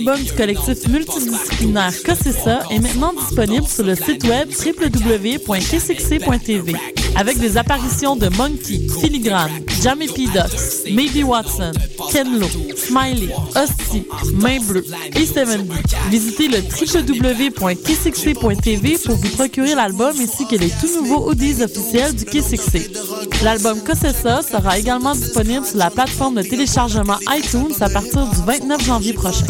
Album du collectif multidisciplinaire Cossessa est maintenant disponible sur le site web www.kcxc.tv avec des apparitions de Monkey, Filigrane, Jamie P. Ducks, Maybe Watson, Ken Lo, Smiley, Hostie, Main Bleue et Seven. Visitez le www.kcxc.tv pour vous procurer l'album ainsi que les tout nouveaux audios officiels du Kcxc. L'album Cossessa sera également disponible sur la plateforme de téléchargement iTunes à partir du 29 janvier prochain.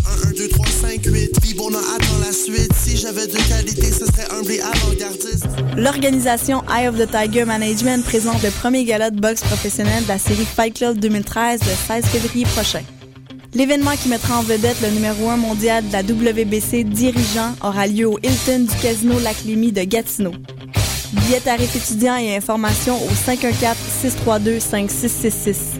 L'organisation Eye of the Tiger Management présente le premier gala de boxe professionnel de la série Fight Club 2013 le 16 février prochain. L'événement qui mettra en vedette le numéro 1 mondial de la WBC dirigeant aura lieu au Hilton du Casino Lac-Lémy de Gatineau. Billets tarifs étudiants et informations au 514-632-5666.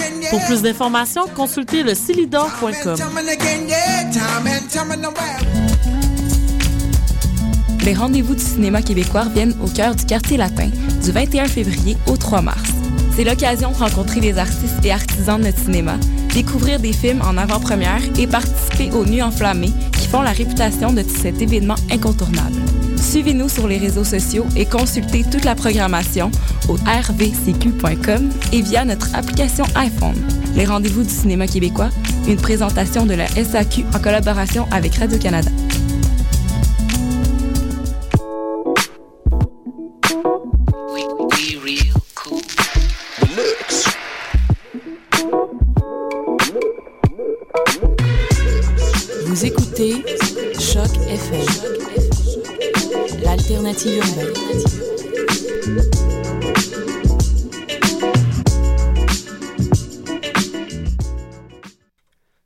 Pour plus d'informations, consultez le Les rendez-vous du cinéma québécois viennent au cœur du quartier latin du 21 février au 3 mars. C'est l'occasion de rencontrer les artistes et artisans de notre cinéma, découvrir des films en avant-première et participer aux Nuits enflammées qui font la réputation de cet événement incontournable. Suivez-nous sur les réseaux sociaux et consultez toute la programmation au rvcq.com et via notre application iPhone. Les rendez-vous du cinéma québécois, une présentation de la SAQ en collaboration avec Radio-Canada. Vous écoutez Choc FM, l'alternative urbaine.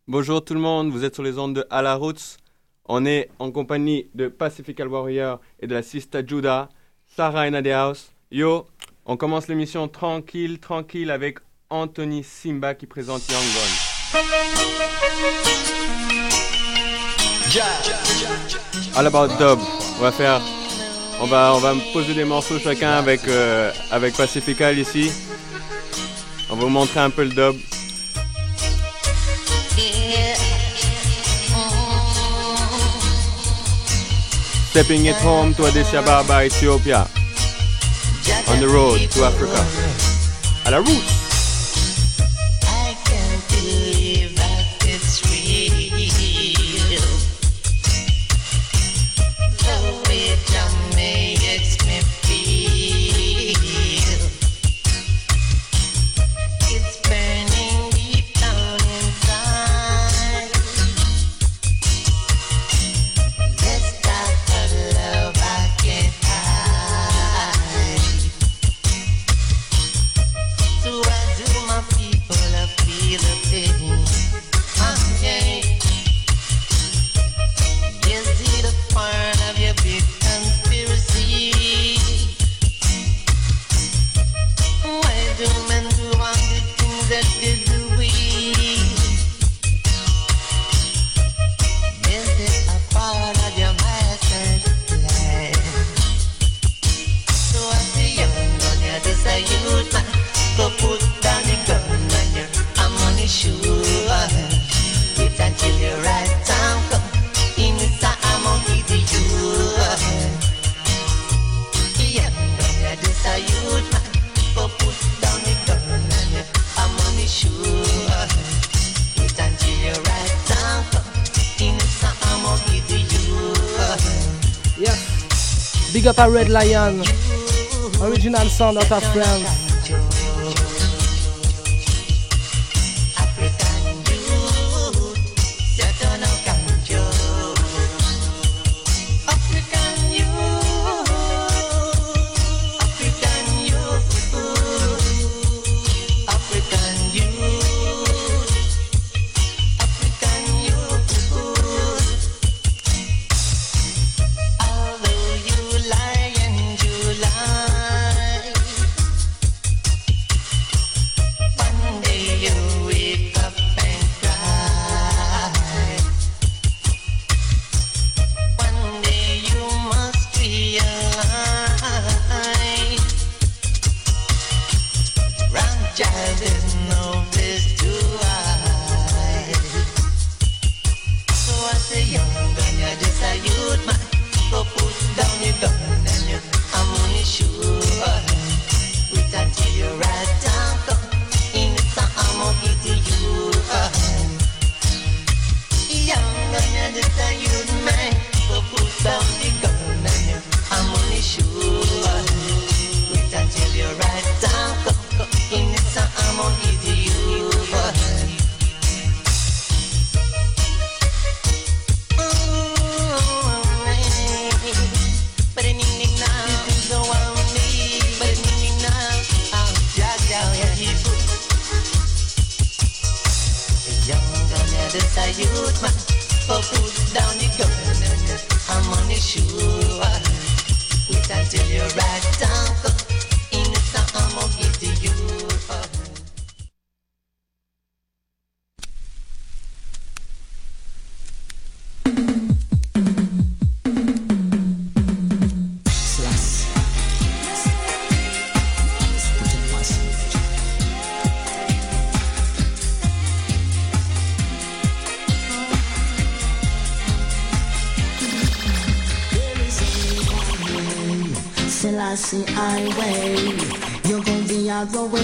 Bonjour tout le monde, vous êtes sur les ondes de À la Roots. On est en compagnie de Pacifical Warrior et de la Sista Judah, Sarah the house. Yo, on commence l'émission tranquille, tranquille avec Anthony Simba qui présente Young Gun. All about dub. On va faire, on va, on va poser des morceaux chacun avec, euh, Pacifical ici. On va vous montrer un peu le dub. Stepping it home to Addis Ababa, Ethiopia. On the road to Africa. À la route. A Red Lion. Original sound out of France.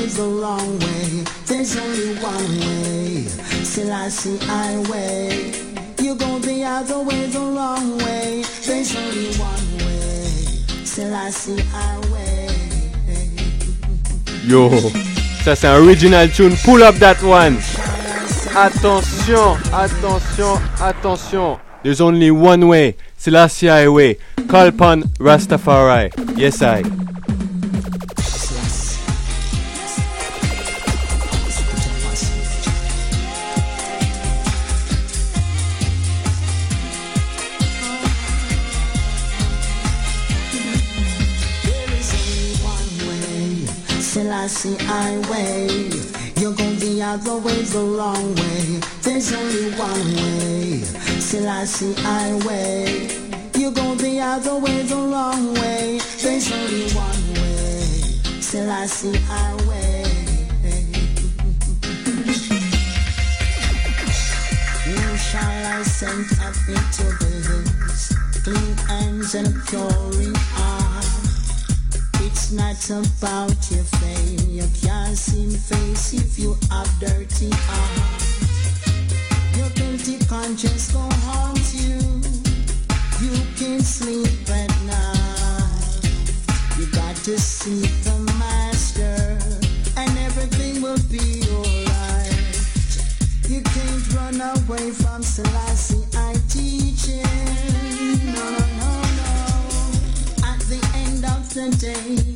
Way the long way. There's only one way. Selassie highway. You're gonna be out the way the long way. There's only one way. Selassie highway. Yo, ça c'est un original tune. Pull up that one. Attention, attention, attention. There's only one way. Selassie Highway. Call upon Rastafari. Yes, I. out the way the long way. There's only one way. Selassie highway. You're gonna be out the way the long way. There's only one way. Selassie highway. You shall I send up into this clean hands and a pure heart. It's not about your fame. See the face if you have dirty heart. Your guilty conscience gon' haunt you. You can't sleep at night. You got to seek the master, and everything will be alright. You can't run away from Selassie I teaching. The day,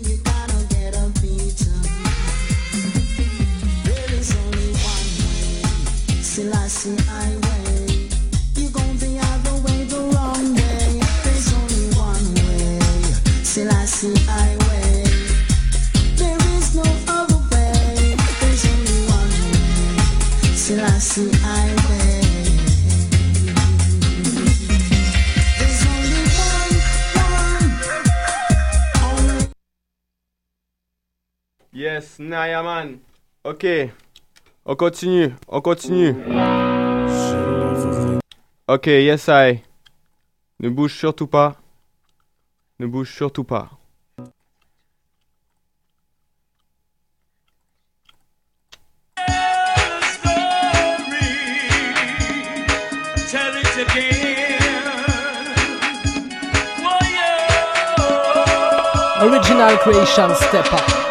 Yes, Nayaman. Ok. On continue, on continue. Ok, yes, I. Ne bouge surtout pas. Ne bouge surtout pas. Original creation step up.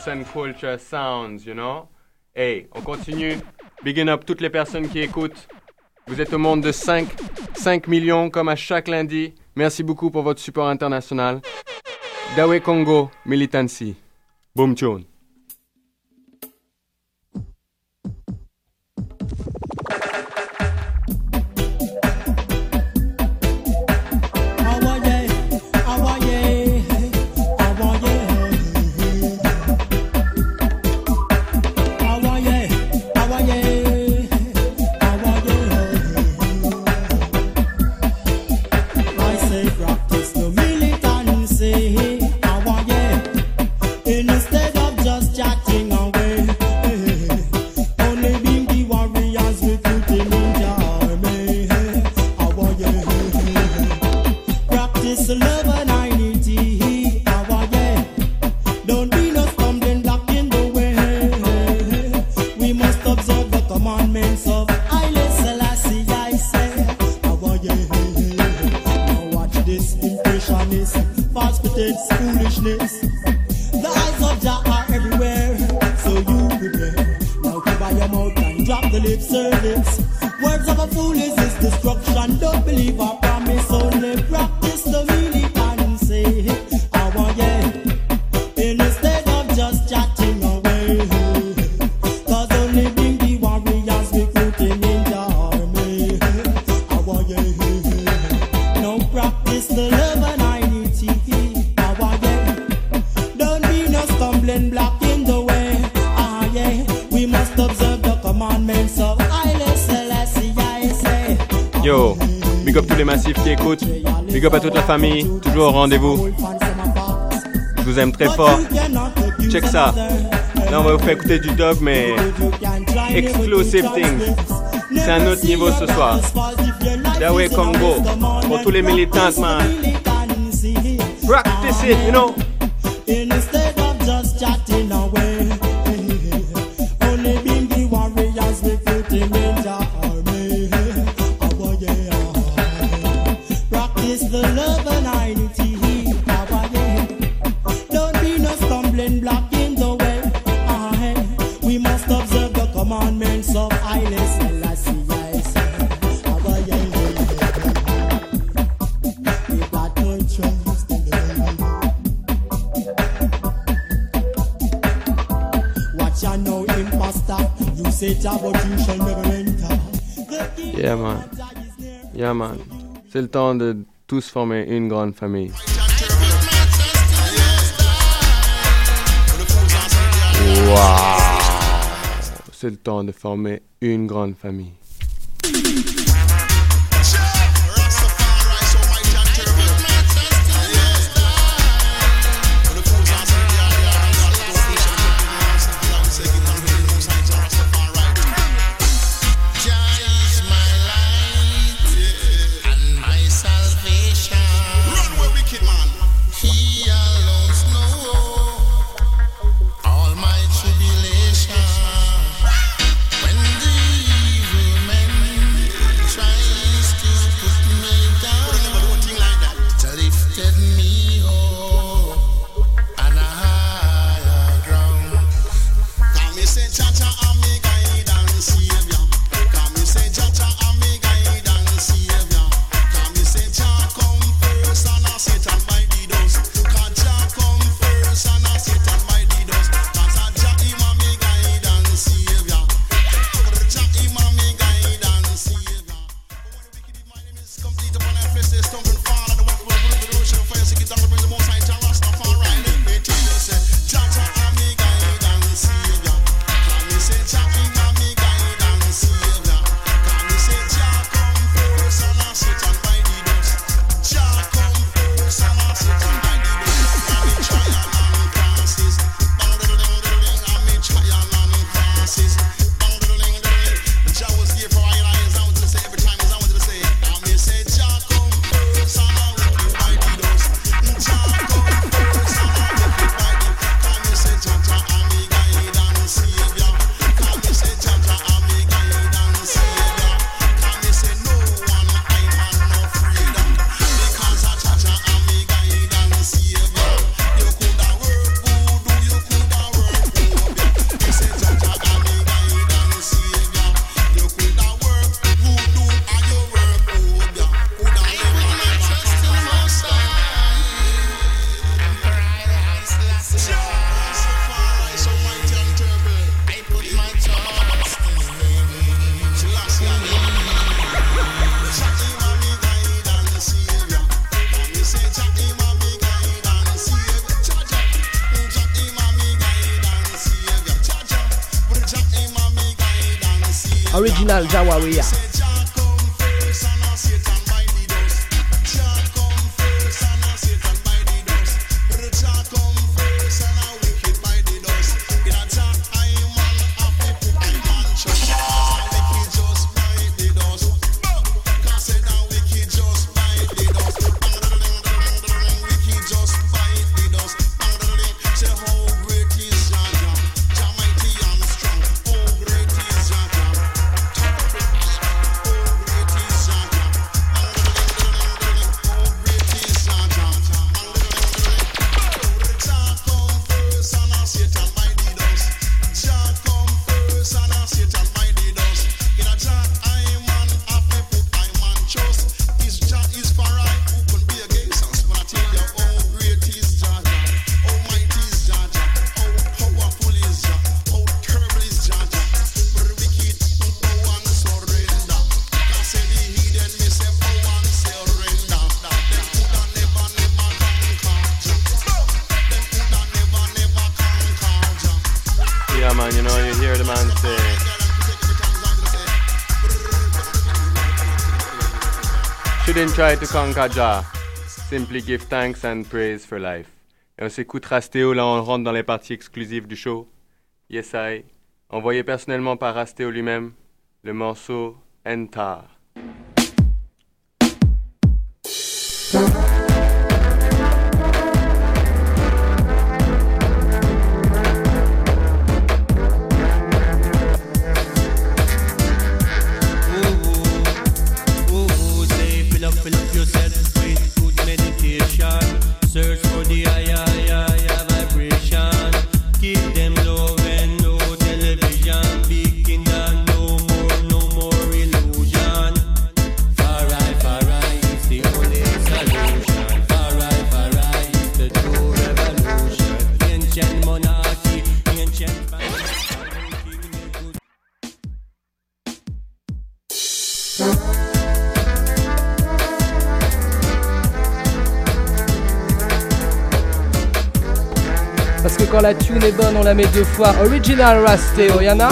arts and culture sounds, you know? Hey, on continue. Big up toutes les personnes qui écoutent. Vous êtes au monde de 5, 5 millions comme à chaque lundi. Merci beaucoup pour votre support international. Dawe Congo, Militancy. Boom tune. this love. toujours au rendez-vous. Je vous aime très fort. Check ça. Là, on va vous faire écouter du dog, mais explosive things. C'est un autre niveau ce soir. Dawei Congo, pour tous les militants, man. Practice it, you know. C'est le temps de tous former une grande famille. Wow. C'est le temps de former une grande famille. man, you know, you hear the man say. Shouldn't try to conquer Jah. Simply give thanks and praise for life. Et on s'écoutera Stéo, là on rentre dans les parties exclusives du show. Yes I, envoyé personnellement par Astéo lui-même, le morceau Entar. on la met deux fois. Original Rasté, Oyana.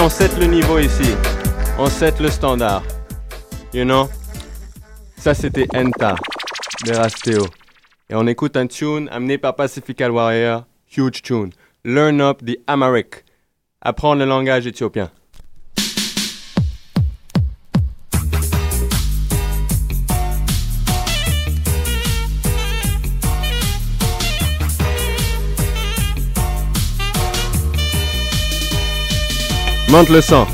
On set le niveau ici. On set le standard. You know? Ça, c'était Enta de. Et on écoute un tune amené par Pacifical Warrior. Huge tune. Learn Up the Amharic. Apprendre le langage éthiopien. Monte le sang.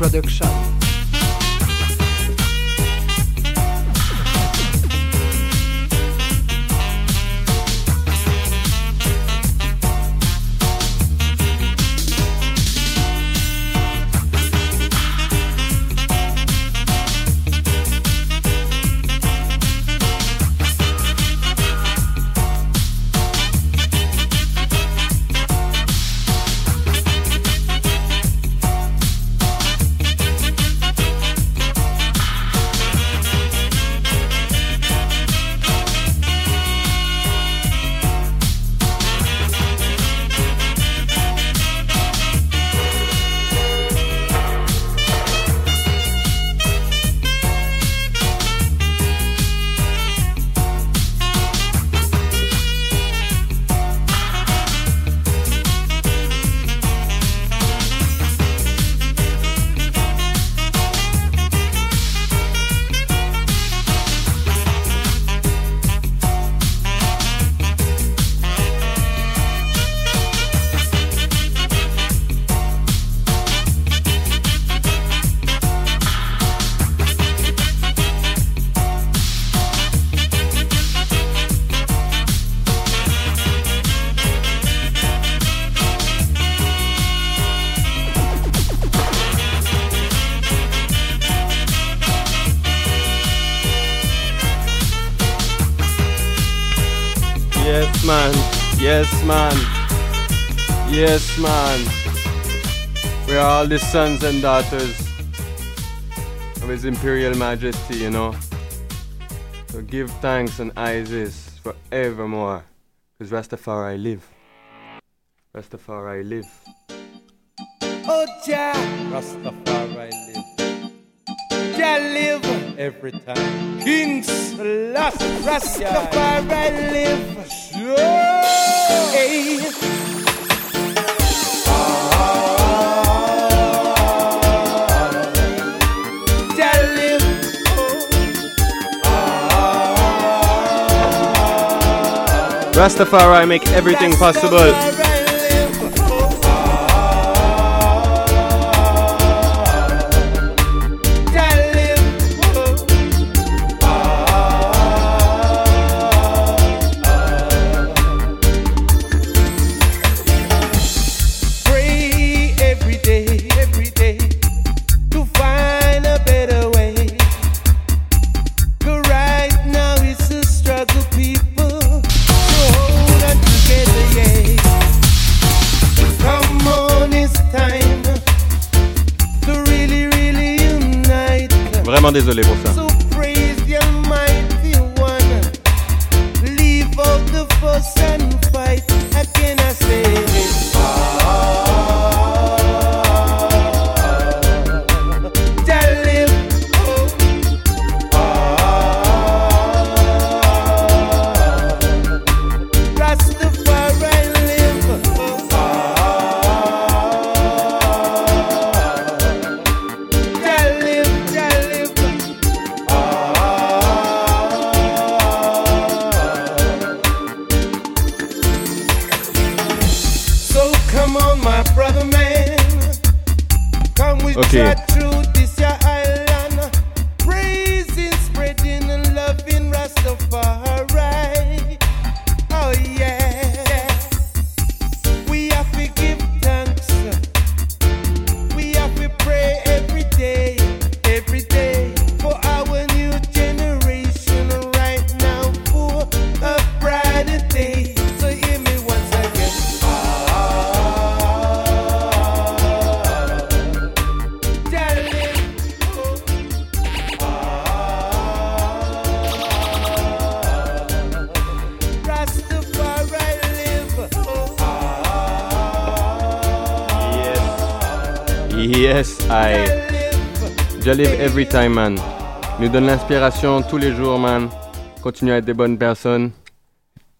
Production. Man. Yes, man. Yes, man. We are all the sons and daughters of His Imperial Majesty, you know. So give thanks and Isis forevermore. Because Rastafari live. Rastafari live. Oh, Jah, Rastafari live. Jah live every time. King Selassie, Rastafari live. Sure. Hey. Rastafari make everything possible. Désolé pour ça. Every time, man. Nous donne l'inspiration tous les jours, man. Continuez à être des bonnes personnes.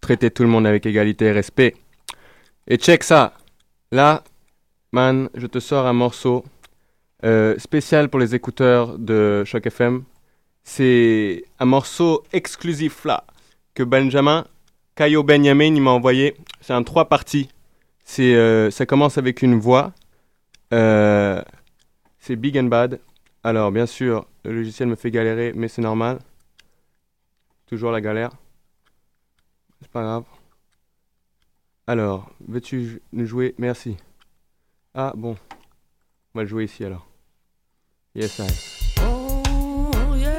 Traitez tout le monde avec égalité et respect. Et check ça. Là, man, je te sors un morceau euh, spécial pour les écouteurs de Choc FM. C'est un morceau exclusif là que Benjamin Caillot Benjamin il m'a envoyé. C'est un trois parties. C'est euh, ça commence avec une voix. Euh, c'est Big and Bad. Alors, bien sûr, le logiciel me fait galérer, mais c'est normal. Toujours la galère. C'est pas grave. Alors, veux-tu nous jouer? Merci. Ah, bon. On va le jouer ici alors. Yes, I. Oh yeah,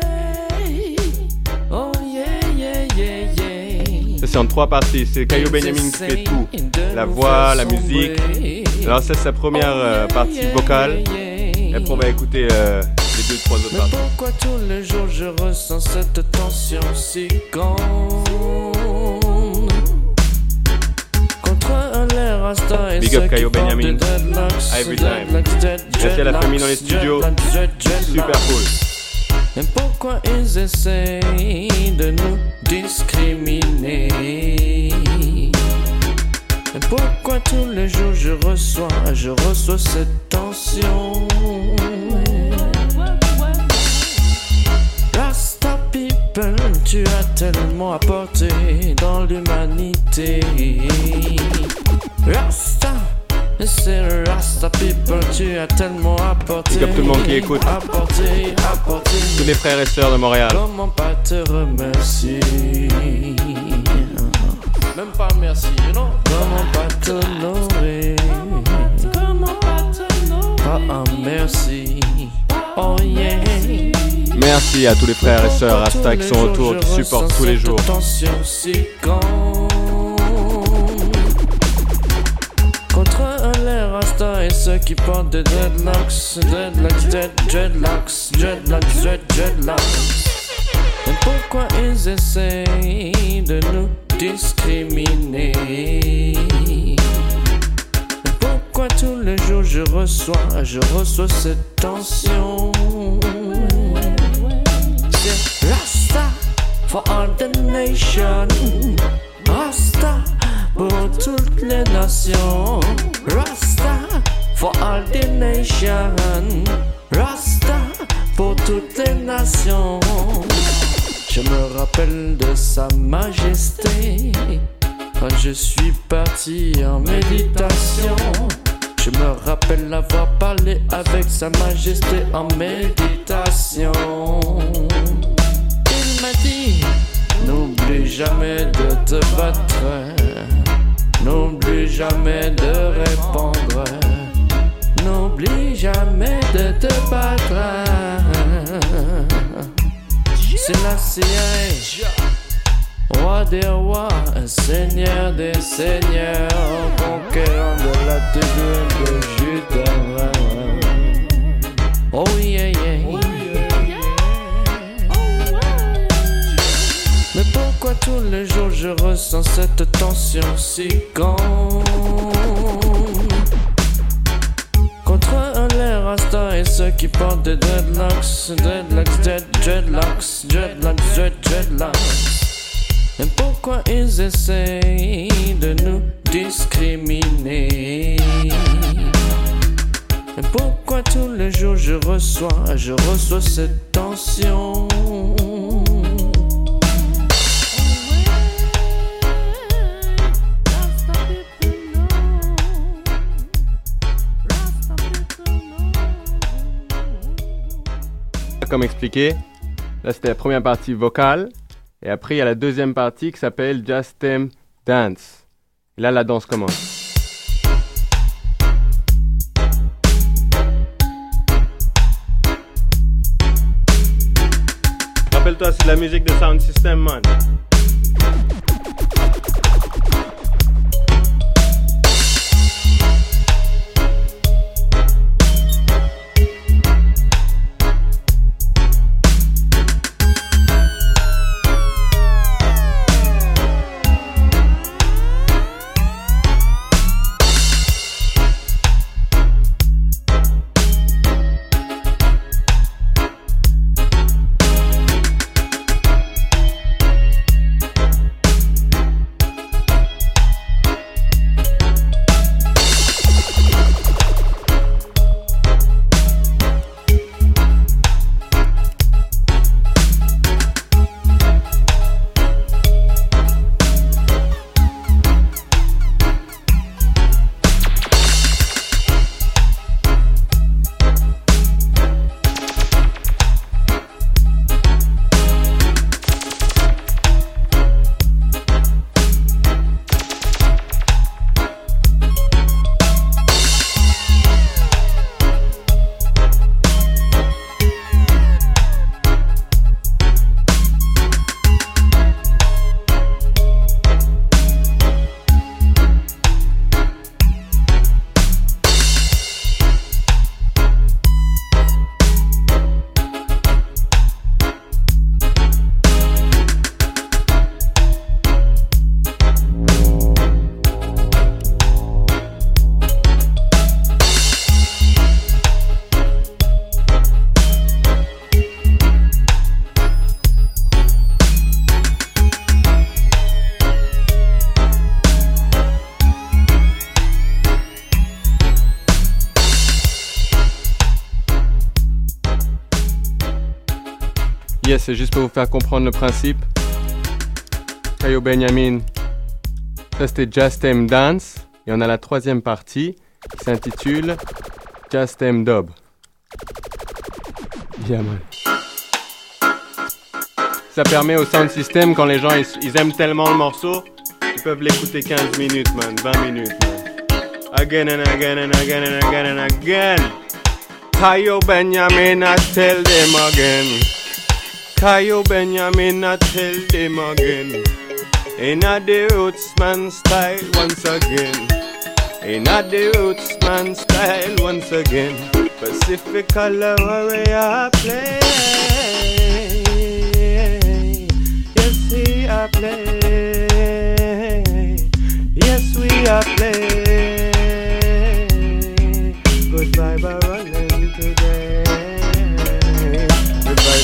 oh yeah, yeah, yeah, yeah. Ça, c'est en trois parties. C'est Caillou Benjamin qui fait tout. La voix, la musique. Alors, ça, c'est sa première euh, partie vocale. Et après, on va écouter euh, les deux, trois autres Mais parties. pourquoi tous les jours je ressens cette tension si grande Contre un l'air et Big up portent Benjamin. Every time. Merci à la famille dans les studios. Super cool. Mais pourquoi ils essayent de nous discriminer? Mais pourquoi tous les jours je reçois, je reçois cette tension? Rasta people, tu as tellement apporté dans l'humanité. Rasta, c'est Rasta people, tu as tellement apporté. Monde qui écoute. Apporté, apporté. Tous les frères et sœurs de Montréal. Comment pas te remercier? Même pas merci, non Comment pas t'honorer Comment pas t'honorer Pas un merci. Oh yeah Merci. À tous les frères et sœurs Rasta qui sont autour, qui supportent tous les jours. Contre un l'air Rasta et ceux qui portent des dreadlocks Dreadlocks, dread, dreadlocks Dreadlocks, dread, dreadlocks. Mais pourquoi ils essayent de nous discriminer Mais pourquoi tous les jours je reçois, je reçois cette tension? Rasta for all the nation. Rasta pour toutes les nations. Rasta for all the nation. Rasta pour toutes les nations Je me rappelle de sa majesté Quand je suis parti en méditation. Je me rappelle avoir parlé avec sa majesté en méditation. Il m'a dit N'oublie jamais de te battre N'oublie jamais de répondre N'oublie jamais de te battre Selassie, roi des rois, seigneur des seigneurs, conquérant de la tribu de Judas. Oh yeah yeah. Oh, yeah, Mais pourquoi tous les jours je ressens cette tension si grande? Rasta et ceux qui portent des dreadlocks. Dreadlocks, dread, dreadlocks, dreadlocks, dread, dreadlocks. Et pourquoi ils essayent de nous discriminer? Et pourquoi tous les jours je reçois, je reçois cette tension? Comme expliqué, là c'était la première partie vocale. Et après, il y a la deuxième partie qui s'appelle Just Them Dance. Et là, la danse commence. Rappelle-toi, c'est la musique de Sound System, man. C'est juste pour vous faire comprendre le principe. Kayo Benjamin, ça c'était Just Them Dance. Et on a la troisième partie qui s'intitule Just Them Dub. Ça permet au sound system, quand les gens ils, aiment tellement le morceau, ils peuvent l'écouter 15 minutes, man, 20 minutes. Again and again and again and again and again. Kayo Benjamin, I tell them again. Kayo Benjamin, I tell them again. In a the roots man style once again. In a the roots man style once again. Pacific color warrior play. Yes, we are play. Yes, we are play.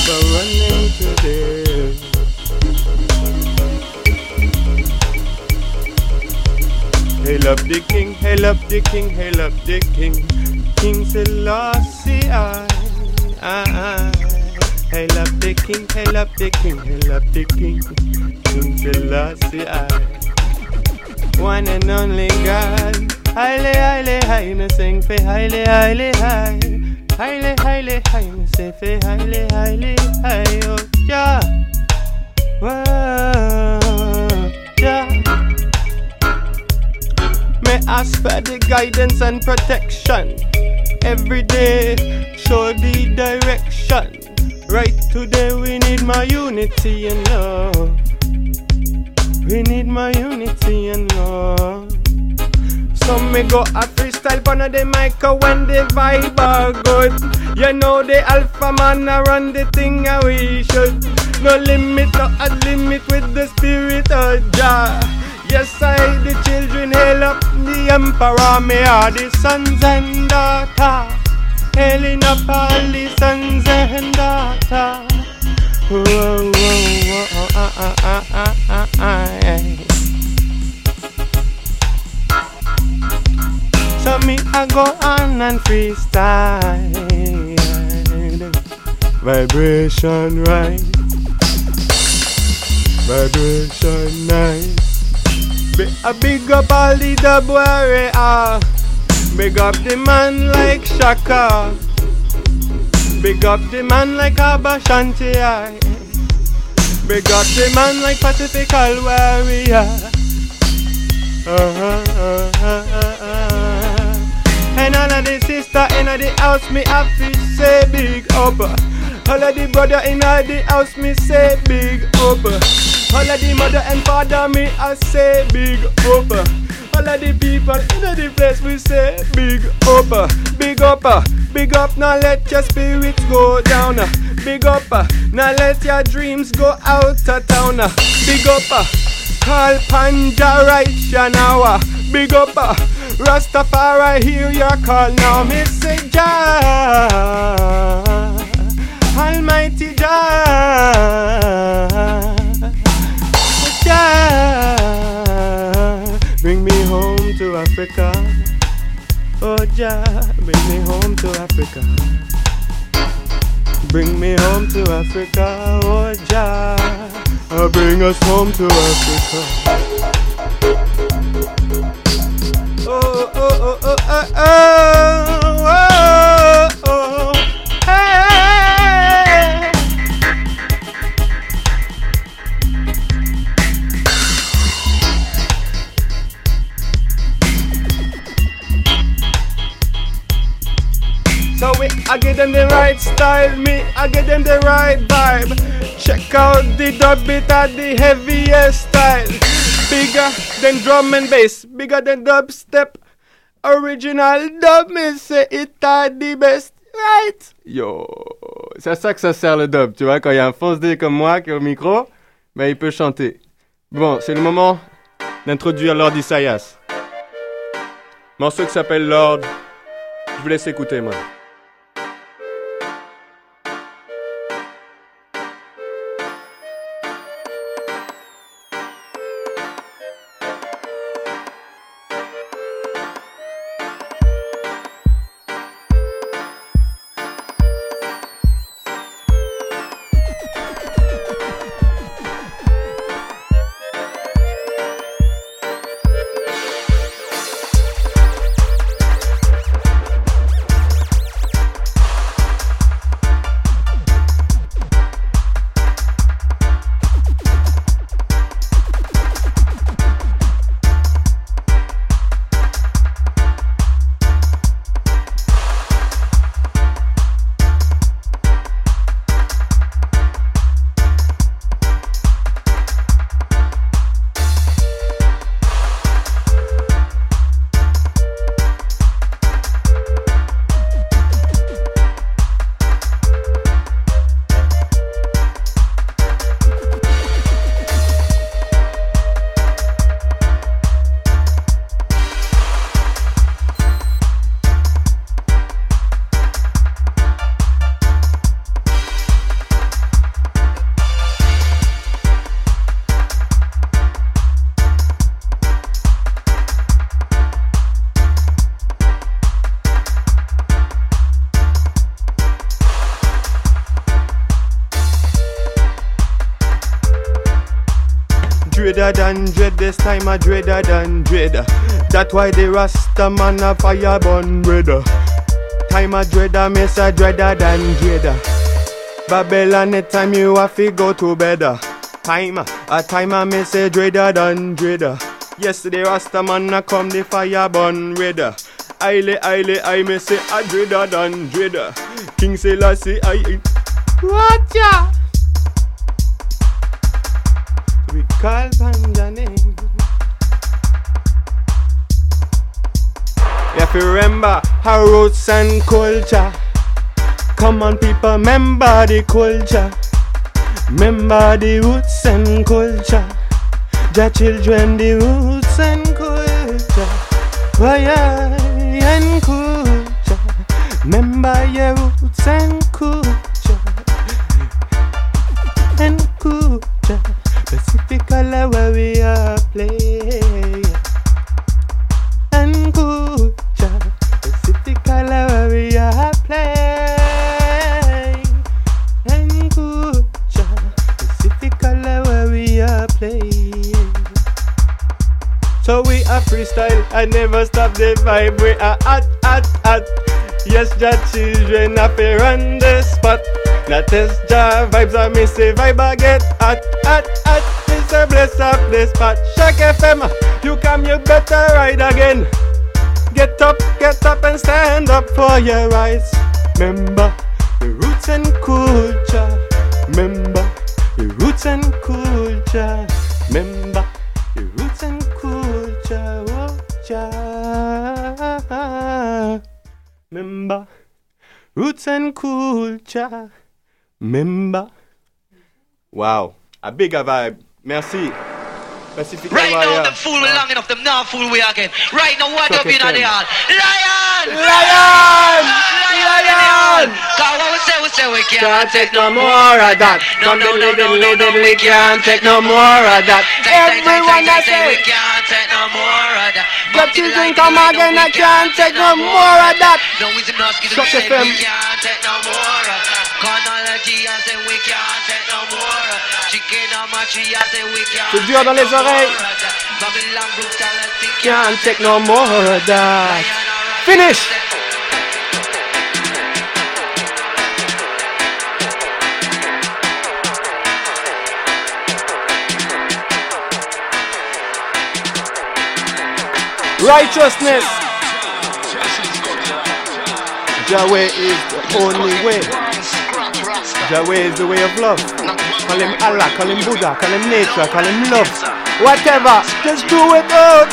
Are running. Hail up the king, hail up the king, hail up the king. King Selassie, I, I, Hail up the king, hail up the king, hail up the king. King Selassie, I. One and only God. Highly, highly, high, me sing for highly, highly, high. High, me say for highly, highly, high. Oh, yeah. Whoa, yeah. May ask for the guidance and protection. Every day, show the direction. Right today, we need my unity and love. We need my unity and love. So me go a freestyle pon the mic when the vibe are good. You know the alpha man a run the thing how we should. No limit, no a limit with the spirit of Jah. Yes, I the children hail up the emperor. Me are the sons and daughter. Hailing up all the sons and daughter. Whoa, whoa, whoa, ah, ah, ah, ah, ah, ah, eh. So me I go on and freestyle. Vibration right. Vibration nice. Be a big up all the dub warrior. Big up the man like Shaka. Big up the man like Aba Shanti. Aye. Big up the man like Pacifical Warrior uh-huh, uh-huh, uh-huh. And all of the sister in the house, me to say big up. All of the brother in the house, me say big up. All of the mother and father, me I say big up. All of the people in the place, we say big up, big up, big up. Now let your spirits go down. Big up, now let your dreams go out of town. Big up. Call Panja right now. Big up, uh, Rastafari, hear your call now. Say Jah, Almighty Jah, Jah, bring me home to Africa. Oh Jah, bring me home to Africa. Bring me home to Africa, oh Jah. Uh, bring us home to Africa. Oh, oh, oh, oh, oh, oh, I give them the right style, me, I give them the right vibe. Check out the dub beat at the heaviest style. Bigger than drum and bass, bigger than dubstep. Original dub, me say it at the best, right? Yo, c'est à ça que ça sert le dub, tu vois, quand il y a un fonce dé comme moi qui est au micro, ben il peut chanter. Bon, c'est le moment d'introduire Lord Isaias. Morceau qui s'appelle Lord. Je vous laisse écouter, moi. Dreader than dread. This time I dreader than dread. That's why the Rasta man a fire burn redder. Time I dreader, miss a dreader than dreader. Babylon, the time you have to go to bed. Time, a time I miss a dreader than dreader. Yesterday Rasta man a come the fire burn redder. Aile, aile, I miss a dreader than dreader. King Selassie, I. What our roots and culture. Come on, people, remember the culture. Remember the roots and culture. The children, the roots and culture. Why and culture. Remember your roots and culture. And culture. Pacifically where we are playing. Freestyle, I never stop the vibe. We are hot, hot, hot. Yes, ja children up here on the spot. Now test ja vibes, I miss the vibe, I get hot, hot, hot. It's a bless up the spot. CHOQ FM, you come, you better ride again. Get up, get up and stand up for your rights. Remember the roots and culture. Remember the roots and culture. Remember Remember roots and culture. Remember. Wow, a bigger vibe. Merci. Pacific Right now, Warrior. them fool we long enough, them now fool we again. Right now, what up in the yard? Ah, lion! Lion! Lion! Cause what we say, we say we can't take no more of that. No, no, no, no, no, no, we can't take no more of that. Everyone that say we can't take no more of that. Got children come again, I can't take no more of that. No, we not Chuck say we can't take no more. of that. Chronology, I say we can't take C'est dur dans les oreilles. Can't take no more of that. Finish. Righteousness. Yahweh is the only way. Yahweh is the way of love. Call him Allah, call him Buddha, call him nature, call him love. Whatever, just do it out.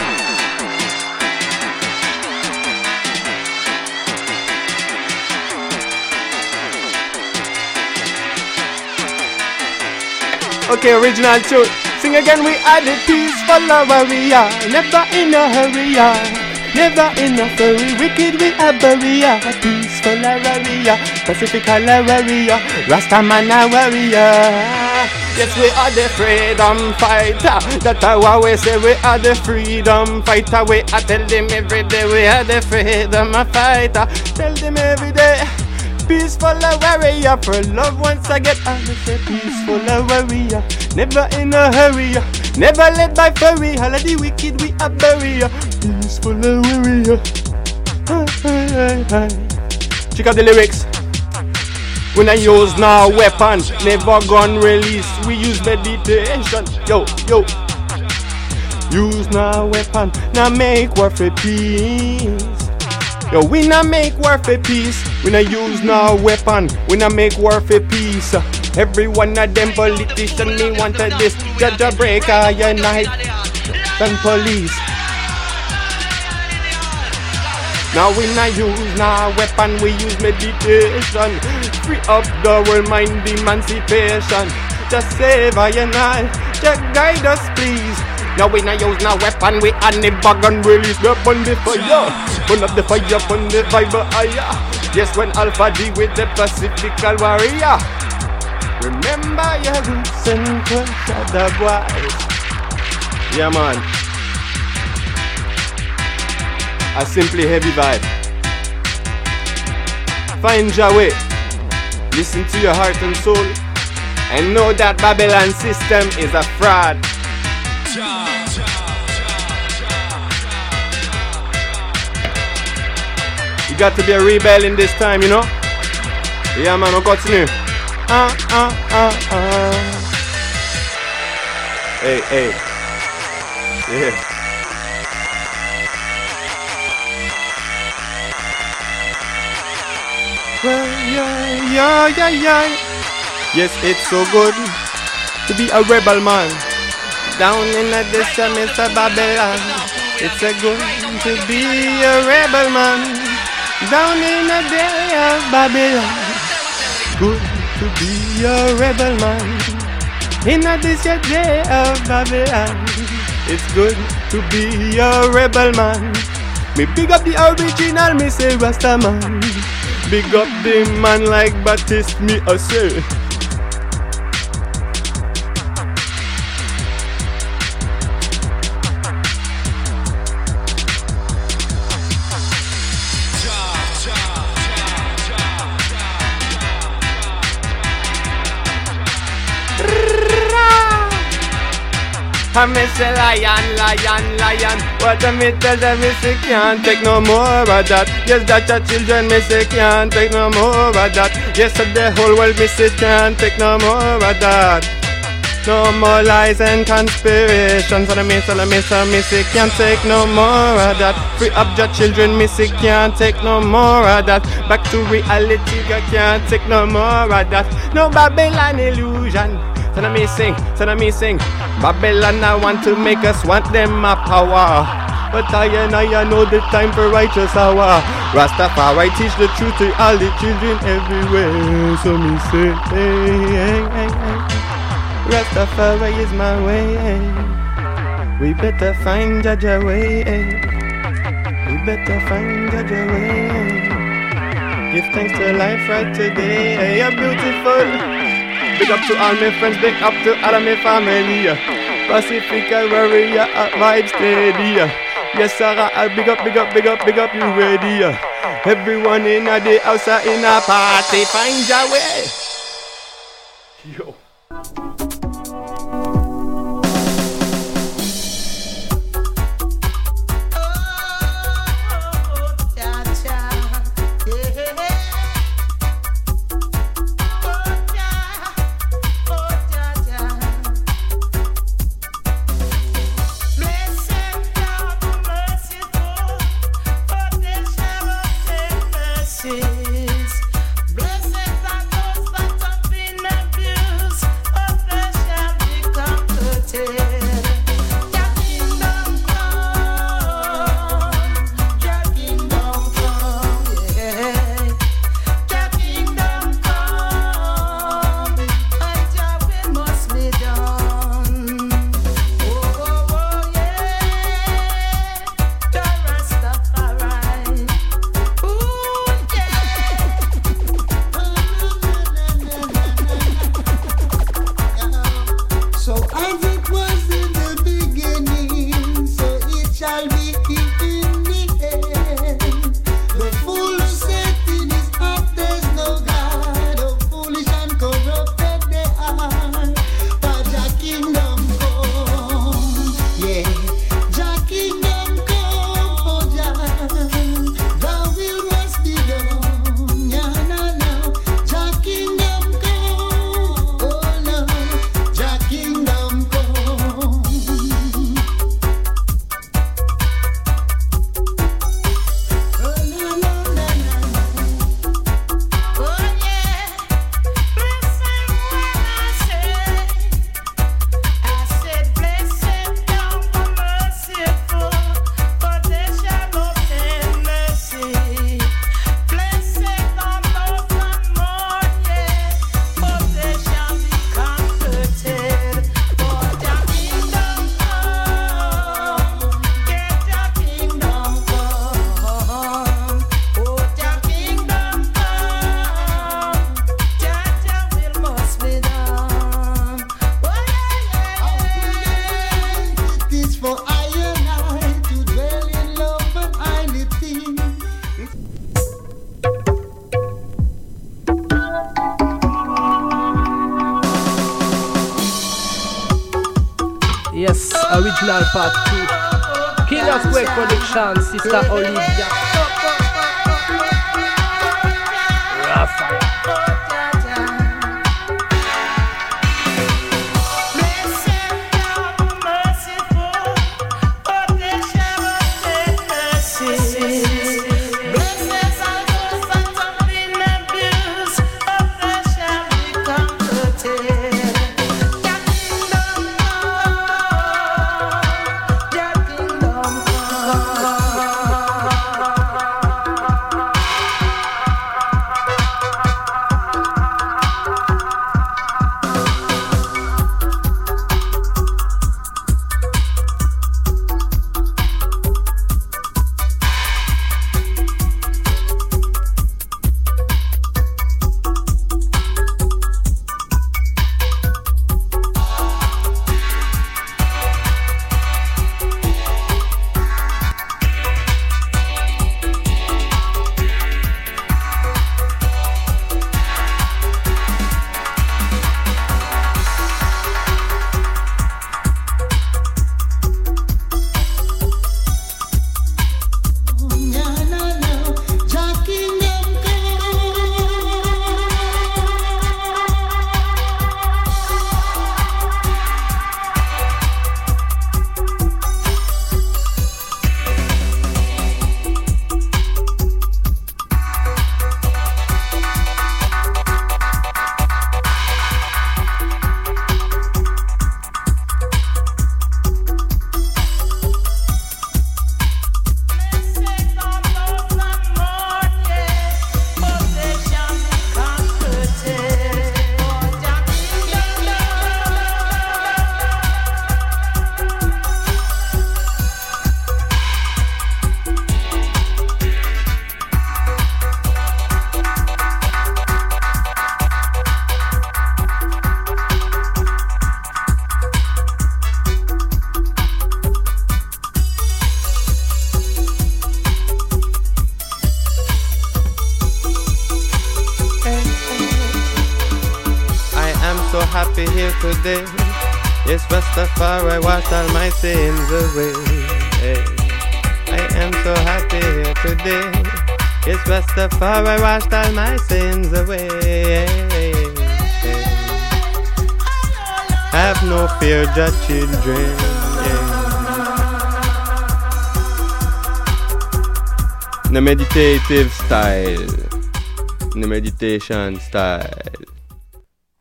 Okay, original tune. Sing again, we are the peaceful warrior. Never in a hurry, yeah. Never in a hurry. Wicked we are barrier. Peaceful warrior. Pacifical warrior. Rastaman a warrior. Yes, we are the freedom fighter. That's how we say we are the freedom fighter. We are tell them every day we are the freedom fighter. Tell them every day. Peaceful warrior for love once I get on the say peaceful warrior. Never in a hurry, never led by furry. All of the wicked we are barrier. Peaceful warrior. Uh, Check out the lyrics. When I use no weapon, never gun release. We use meditation. Yo, yo. Use no weapon, now make war for peace. Yo, we not make war for peace. We not use no weapon. We not make war for peace. Every one of them politician me wanted this. Judge a breaker, unite than police. Now we not use no weapon, we use meditation. Free up the world, mind emancipation. Just save I and I, just guide us please. Now we not use no weapon, we on the bag and release weapon the fire. Burn up the fire, burn the Bible higher. Yes, when Alpha D with the Pacifical warrior. Remember your roots and the boys. Yeah, man. A simply heavy vibe. Find your way. Listen to your heart and soul. And know that Babylon system is a fraud. You got to be a rebel in this time, you know? Yeah, man, on continue. Ah, ah, ah, ah. Hey, hey. Yeah. Yeah, yeah, yeah, yeah. Yes, it's so good to be a rebel man. Down in the desert, Mr. Babylon. It's a good to be a rebel man down in the day of Babylon. Good to be a rebel man in your day of Babylon. It's good to be a rebel man. Me big up the original, me say Rasta man. Big up the man like Baptiste, me I say. I miss a lion, lion, lion. What I me tell them is they can't take no more of that. Yes, that your children me say can't take no more of that. Yes, the whole world me say can't take no more of that. No more lies and conspirations. And I miss, and I miss, I miss it. Can't take no more of that. Free up your children, miss it. Can't take no more of that. Back to reality, you can't take no more of that. No Babylon illusion. Now me sing, now me sing. Babylon, I want to make us want them a power. But I and I know the time for righteous hour. Rastafari teach the truth to all the children everywhere. So me say, hey, hey, hey, hey. Rastafari is my way. We better find Jaja way. We better find Jaja way. Give thanks to life right today. You're beautiful. Big up to all my friends, big up to all of my family. Pacifical warrior, vibe steady. Yes, sir, I big up, big up, big up, big up, you ready? Everyone in a day outside in a party, find your way. Yo. Yes, original part 2. Killer Square Production, Sister Olivia. day. Yes, Rastafari washed all my sins away. Hey. I am so happy here today. Yes, Rastafari washed all my sins away. Hey. Hey. Have no fear, your children. The meditative style, the meditation style,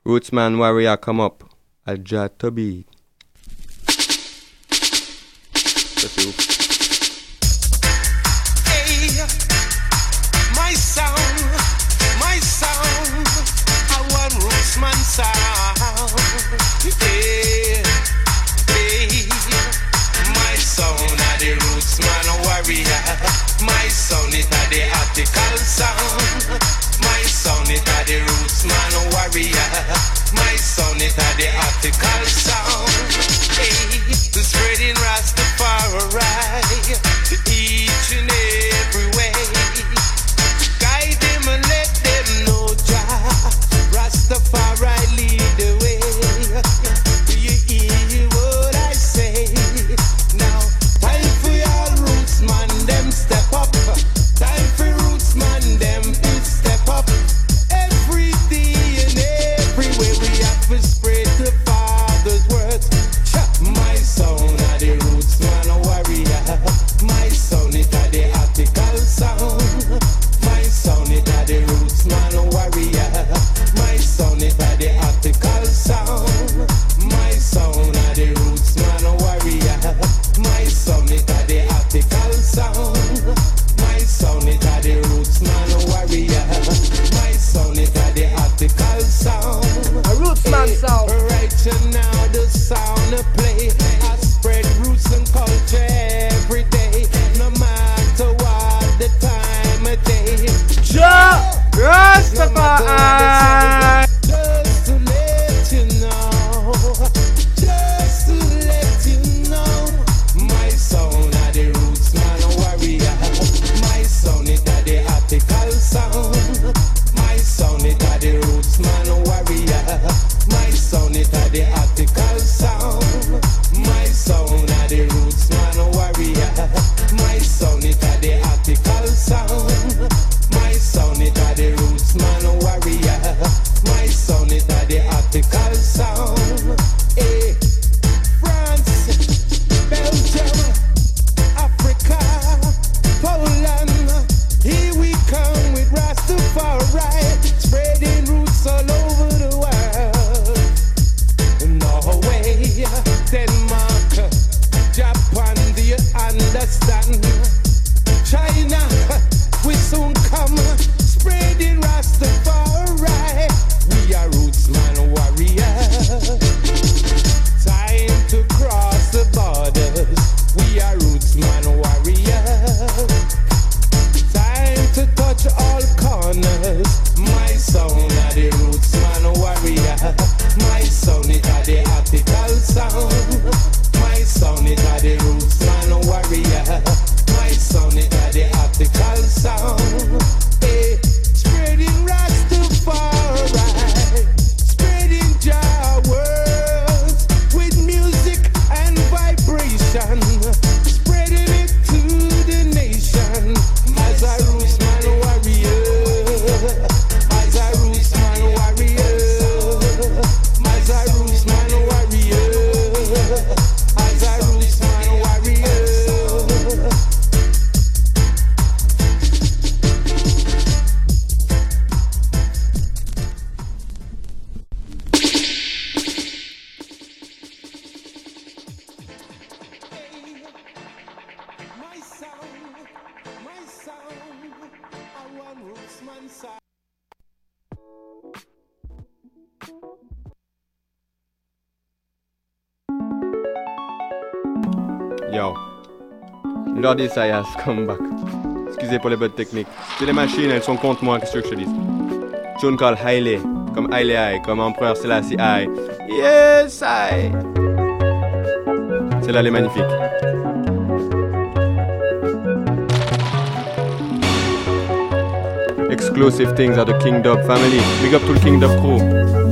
Rootsman Warrior come up. الجاتبي تشوف hey, my sound, my sound, I want Rootsman sound. Hey, hey, my sound are the Rootsman warrior. My sound is the Regardez ça, yes, comeback. Excusez pour les bugs techniques. C'est les machines, elles sont contre moi, qu'est-ce que je te dis? John call Haile, comme Haile Haile, comme empereur Selassie Haile. Yes, I. C'est là, elle est magnifique. Exclusive things are the King Dub family. Big up to the King Dub crew.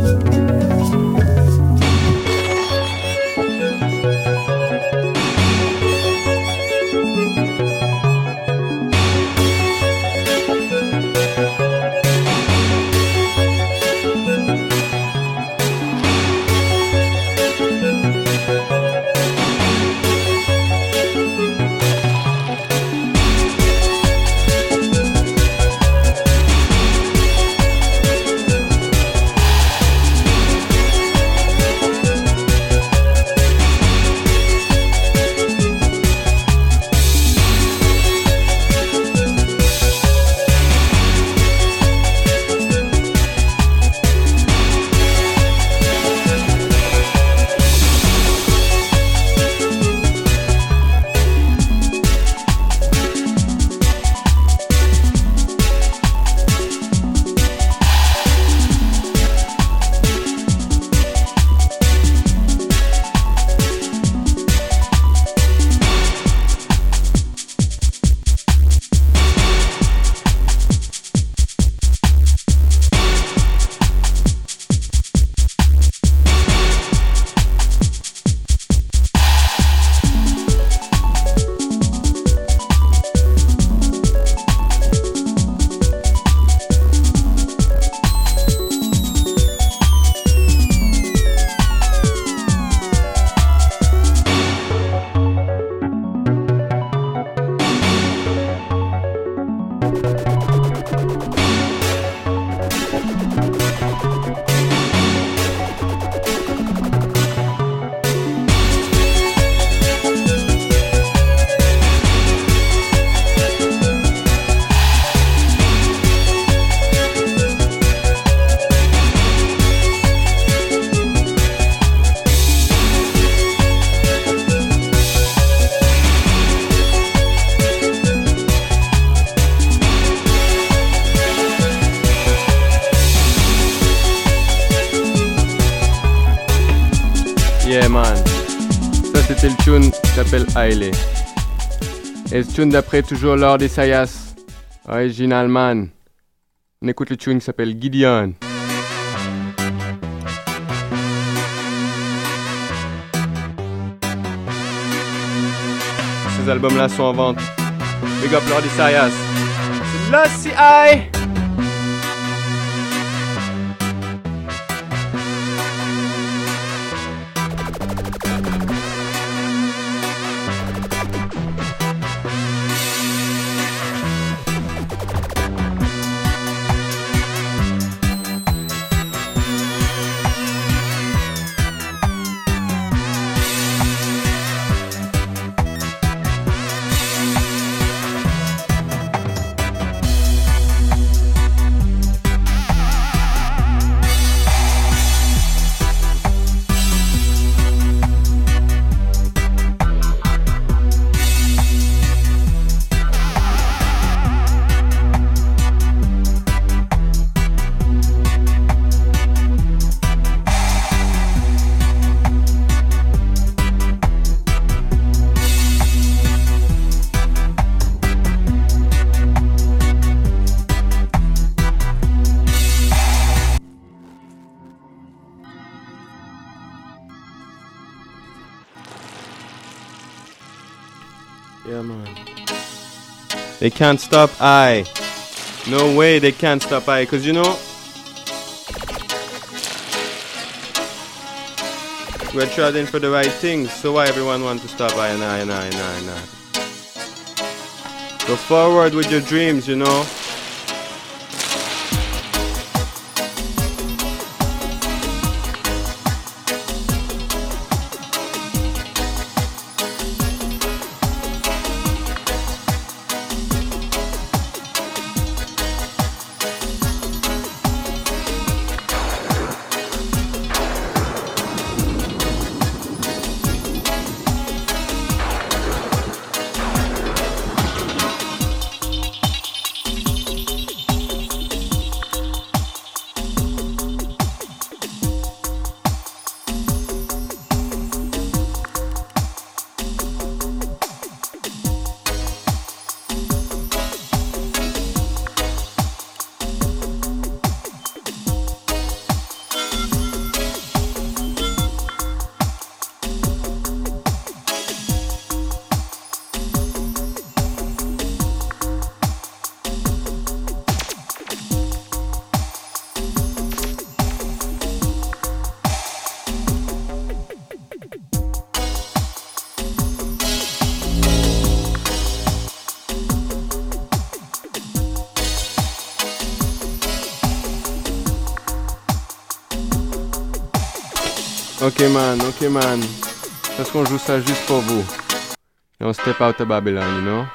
S'appelle Haile. Et ce tune d'après, toujours Lord Isaias. Original, man. On écoute le tune qui s'appelle Gideon. Ces albums-là sont en vente. Big up Lord Isaias. Lusty Eye. Can't stop I. No way they can't stop I. Because you know, we're trotting for the right things. So why everyone wants to stop I and I and I and I and I? Go forward with your dreams, you know. Ok man, ok man. Parce qu'on joue ça juste pour vous? Et on step out of Babylon, you know?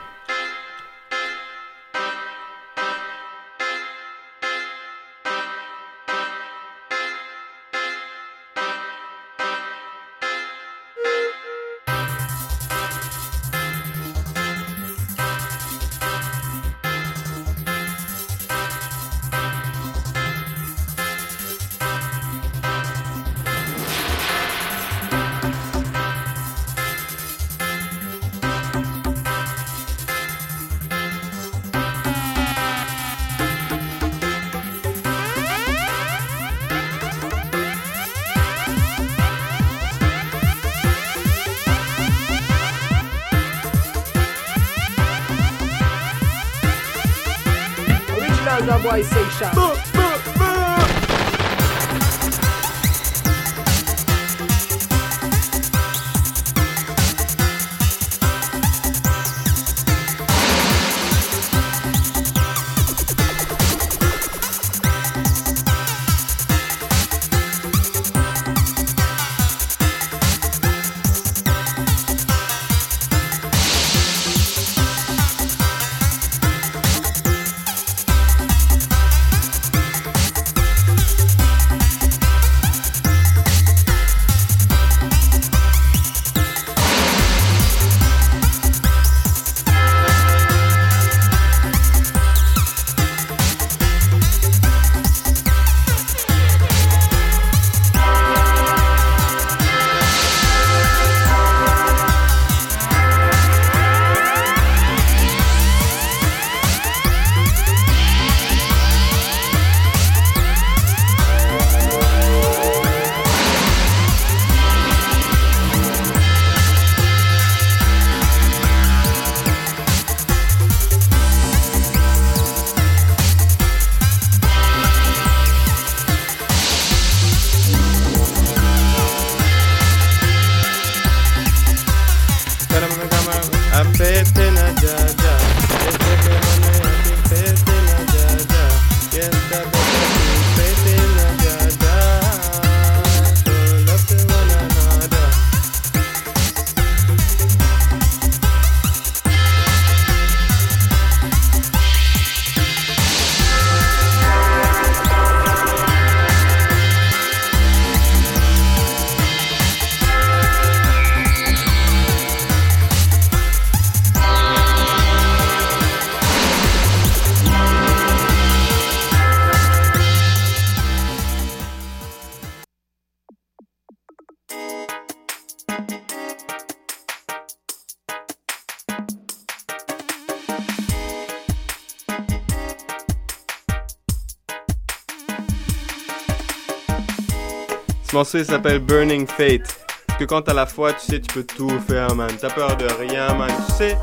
Morceau il s'appelle Burning Fate. Parce que quand t'as la foi, tu sais, tu peux tout faire, man. T'as peur de rien, man. Tu sais,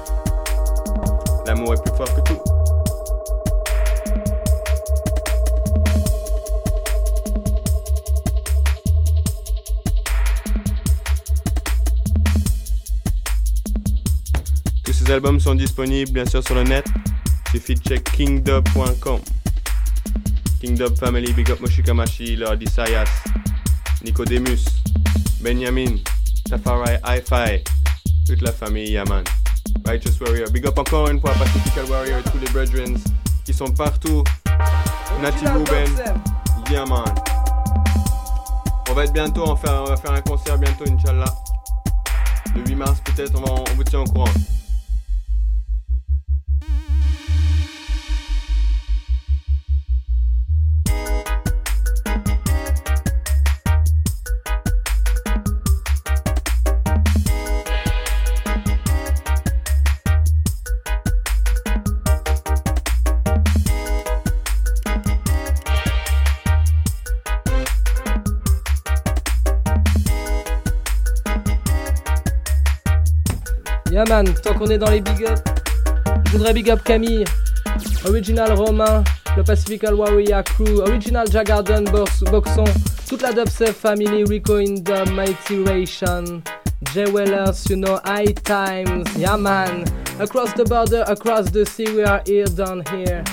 l'amour est plus fort que tout. Tous ces albums sont disponibles bien sûr sur le net. Suffit de check kingdub.com. Kingdub Family, Big Up Moshikamashi, Lord Isaias, Nicodemus, Benjamin, Tafarai Hi-Fi, toute la famille Yaman. Righteous Warrior, Big Up encore une fois Pacifical Warrior et tous les brethren qui sont partout. Nati Ruben, Yaman. On va être bientôt, on va faire, on va faire un concert bientôt, Inch'Allah. Le 8 mars peut-être, on, on vous tient au courant. Yeah man, tant qu'on est dans les big up, je big up Camille, Original Romain, le Pacifical Warrior Crew, Original Jagarden Box, Boxon, toute la Dubstep Family, Rico in Dub, Mighty Ration, Jay Wellers, you know, High Times, yeah man, across the border, across the sea, we are here, down here.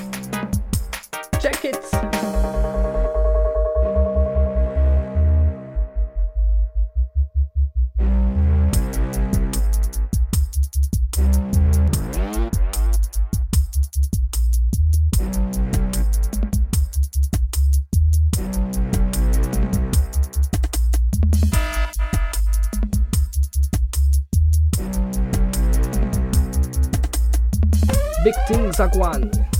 One.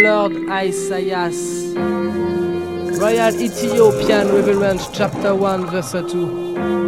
Lord Isaias. Royal Ethiopian Reverence, chapter 1, verse 2.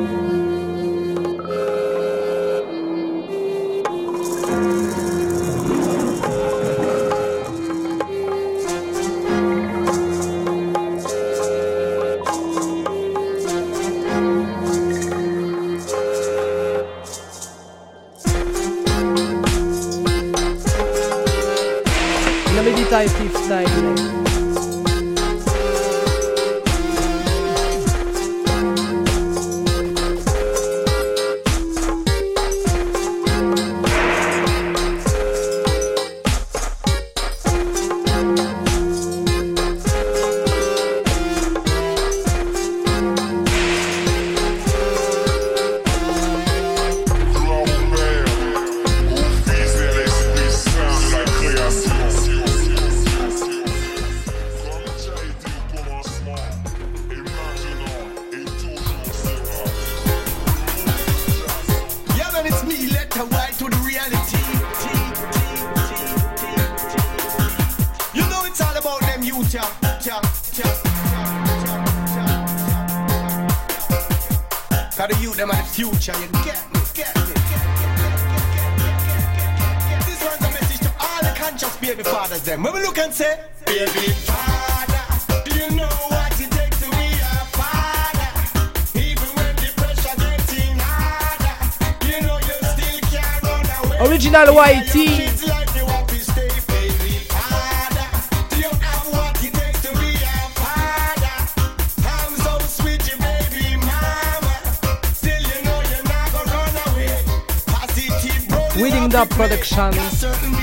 Certain.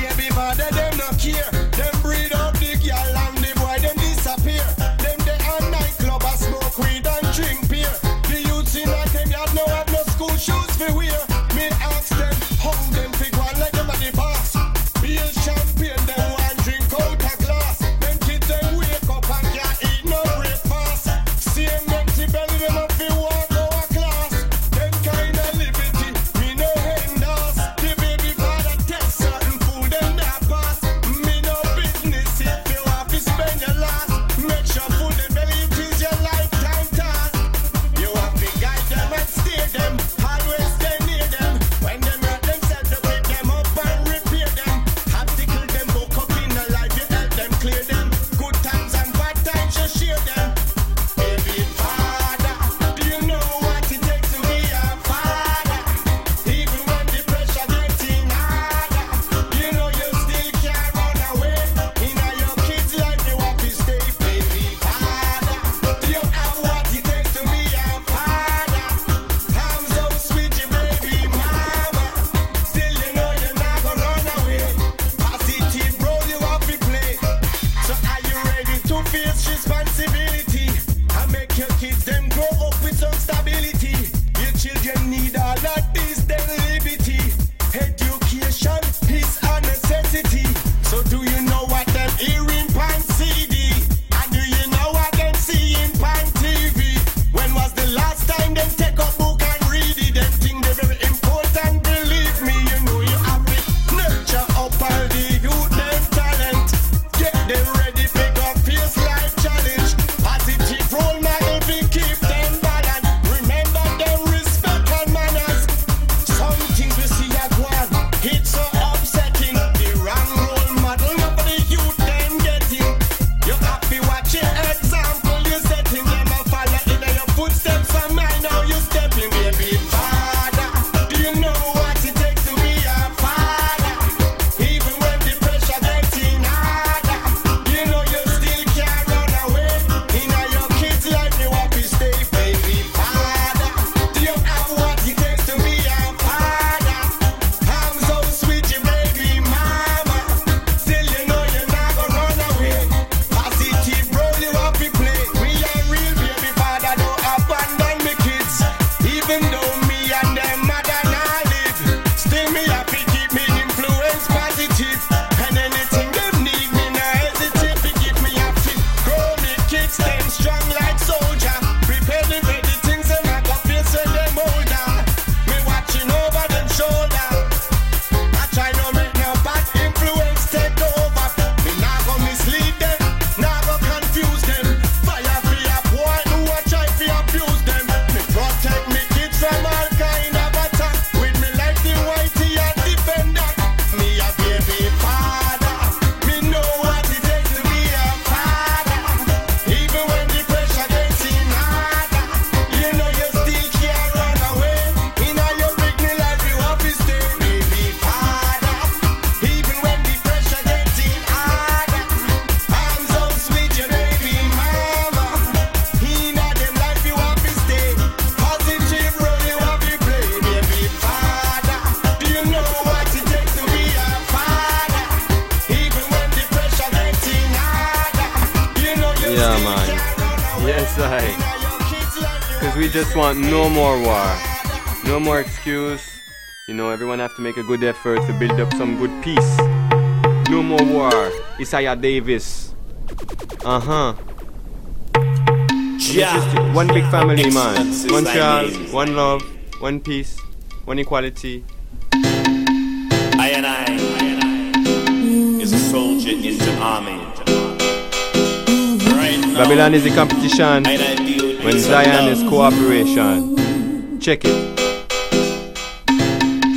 everyone have to make a good effort to build up some good peace. No more war. Isaiah Davis. Uh huh. One big family, man. One child, one love, one peace, one equality. I and I, I, and I is a soldier in the army. Right now, Babylon is a competition when Zion is cooperation. Check it.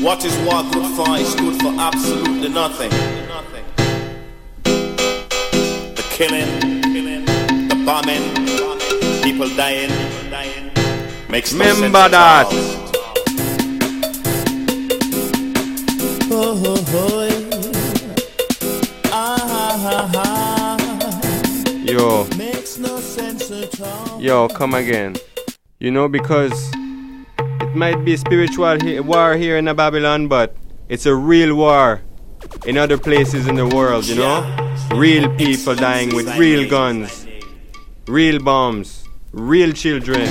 What is war good for is good for absolutely nothing. The killing, the bombing, people dying, people dying. makes no sense Remember at that. Oh, oh, oh, ah, ah, ah, Yo, makes no sense at all. yo, come again. You know, because it might be spiritual he- war here in Babylon, but it's a real war in other places in the world, you know? Real people dying with real guns, real bombs, real children,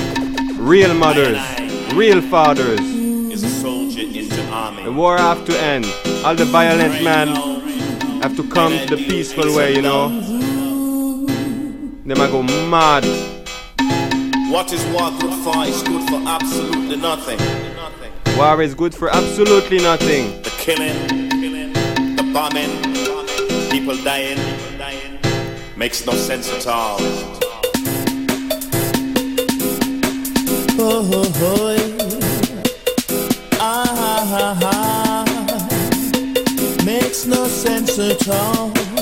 real mothers, real fathers. The war have to end. All the violent men have to come to the peaceful way, you know? Them a go mad. What is war good for is good for absolutely nothing. War is good for absolutely nothing. The killing, the bombing, people dying, makes no sense at all. Oh, oh, oh, ah, ah, ah, makes no sense at all.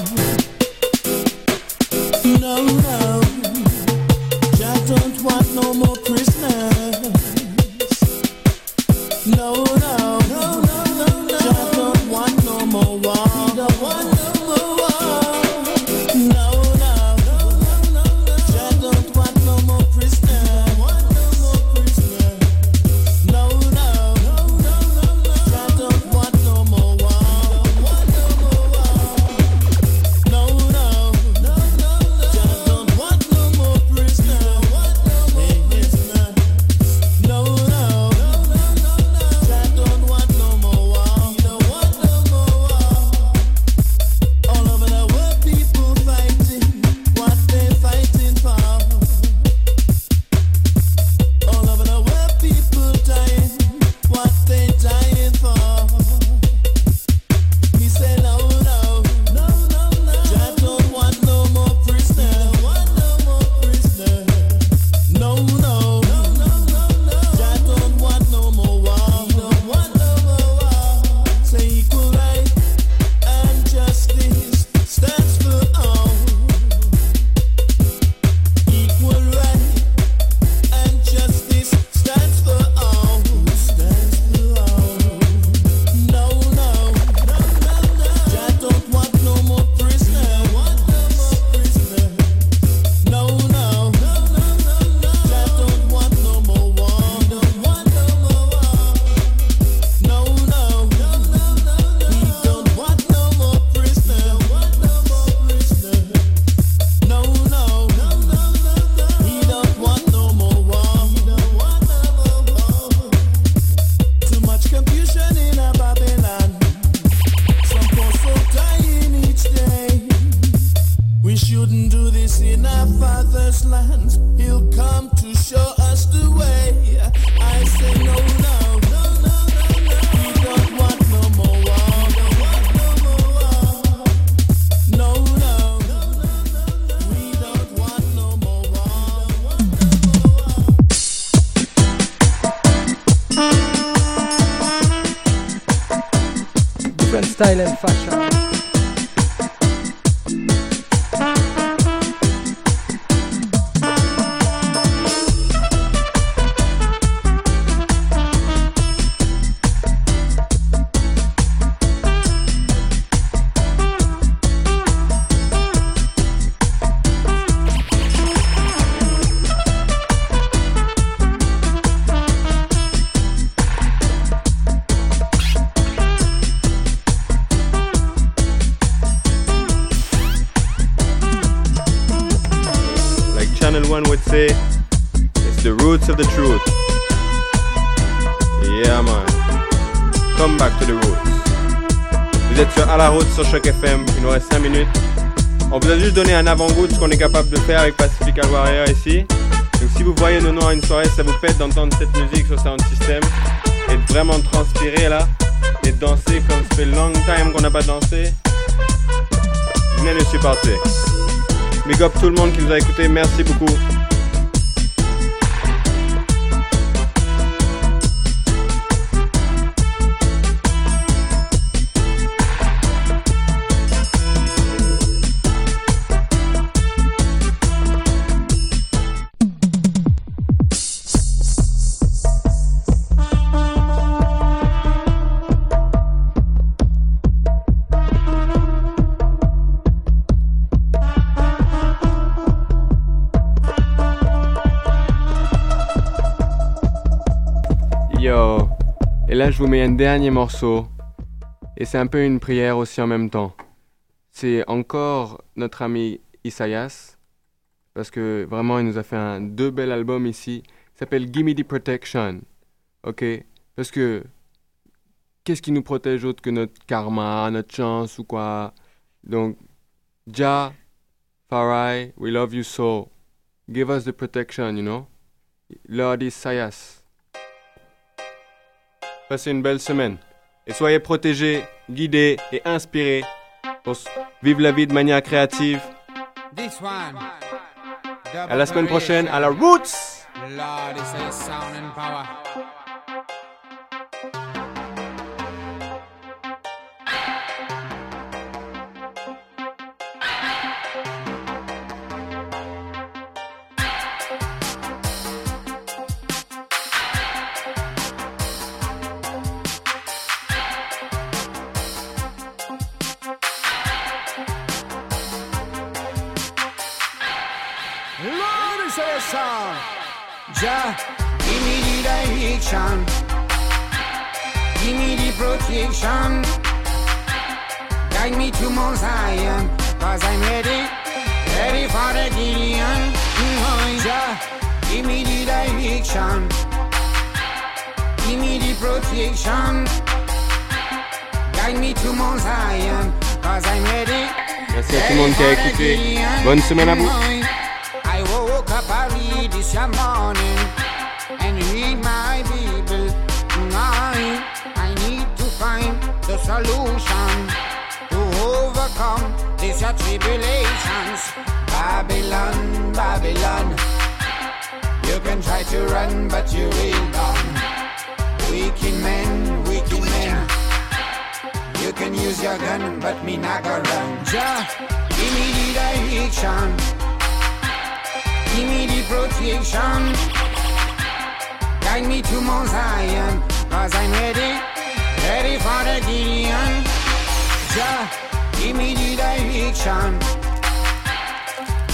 It's the roots of the truth. Yeah, man. Come back to the roots. Vous êtes sur à la route sur Choc FM. Il nous reste 5 minutes. On vous a juste donné un avant-goût de ce qu'on est capable de faire avec Pacific Warrior ici. Donc si vous voyez nos noms à une soirée, ça vous pète d'entendre cette musique sur Sound System et vraiment transpirer là et danser comme ça fait long time qu'on n'a pas dansé. Venez nous supporter. Big up tout le monde qui nous a écoutés. Merci beaucoup. Je vous mets un dernier morceau. Et c'est un peu une prière aussi en même temps. C'est encore notre ami Isaias. Parce que vraiment, il nous a fait un deux bel albums ici. Il s'appelle Gimme the Protection. Ok? Parce que qu'est-ce qui nous protège autre que notre karma, notre chance ou quoi? Donc, Ja, Farai, we love you so. Give us the protection, you know? Lord Isaias. Passez une belle semaine. Et soyez protégés, guidés et inspirés pour vivre la vie de manière créative. This one. À la semaine prochaine, à la Roots! Lord, Jah, give me the direction. Give me the protection. Guide me to Mount Zion, cause I'm ready, ready for the Gideon. Mm, Jah, give me the direction. Give me the protection. Guide me to Mount Zion, cause I'm ready. Merci à tout le monde qui a écouté. Bonne semaine à vous. Woke up early this morning and read my Bible. I, I need to find the solution to overcome these tribulations. Babylon, Babylon. You can try to run, but you will gone. Wicked men, wicked men. You can use your gun, but me not go run. Jah, give me the direction. Give me the protection. Guide me to Mount Zion, cause I'm ready, ready for the Gideon. Jah, give me the direction.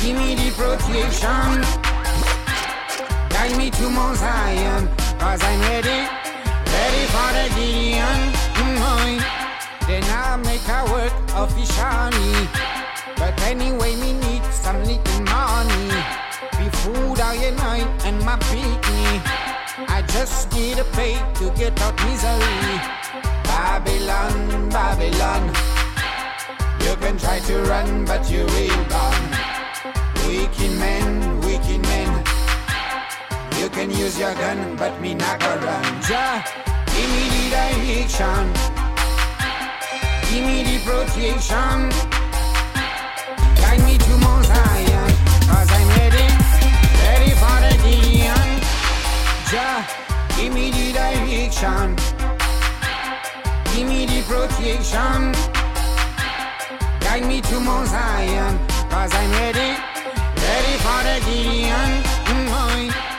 Give me the protection. Guide me to Mount Zion, cause I'm ready, ready for the Gideon. Mm, Then I make a work officially. But anyway, me need some little money. Food all your night and my picnic. I just need a pay to get out misery. Babylon, Babylon. You can try to run, but you will gone. Wicked men, wicked men. You can use your gun, but me not go run. Jah, give me the direction. Give me the protection. Guide me to Mount Zion, Jah, give me the direction. Give me the protection. Guide me to Mount Zion, cause I'm ready, ready for the Gideon. Mm,